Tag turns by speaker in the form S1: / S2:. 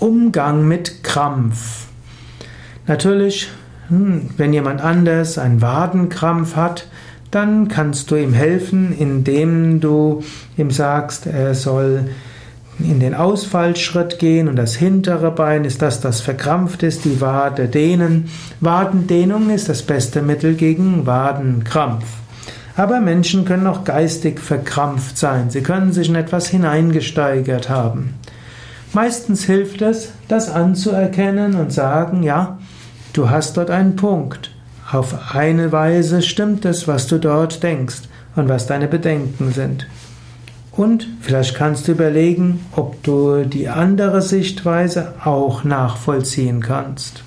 S1: Umgang mit Krampf. Natürlich, hm, wenn jemand anders einen Wadenkrampf hat, dann kannst du ihm helfen, indem du ihm sagst, er soll in den Ausfallschritt gehen und das hintere Bein ist das, das verkrampft ist, die Wade dehnen. Wadendehnung ist das beste Mittel gegen Wadenkrampf. Aber Menschen können auch geistig verkrampft sein. Sie können sich in etwas hineingesteigert haben. Meistens hilft es, das anzuerkennen und sagen, ja, du hast dort einen Punkt. Auf eine Weise stimmt es, was du dort denkst und was deine Bedenken sind. Und vielleicht kannst du überlegen, ob du die andere Sichtweise auch nachvollziehen kannst.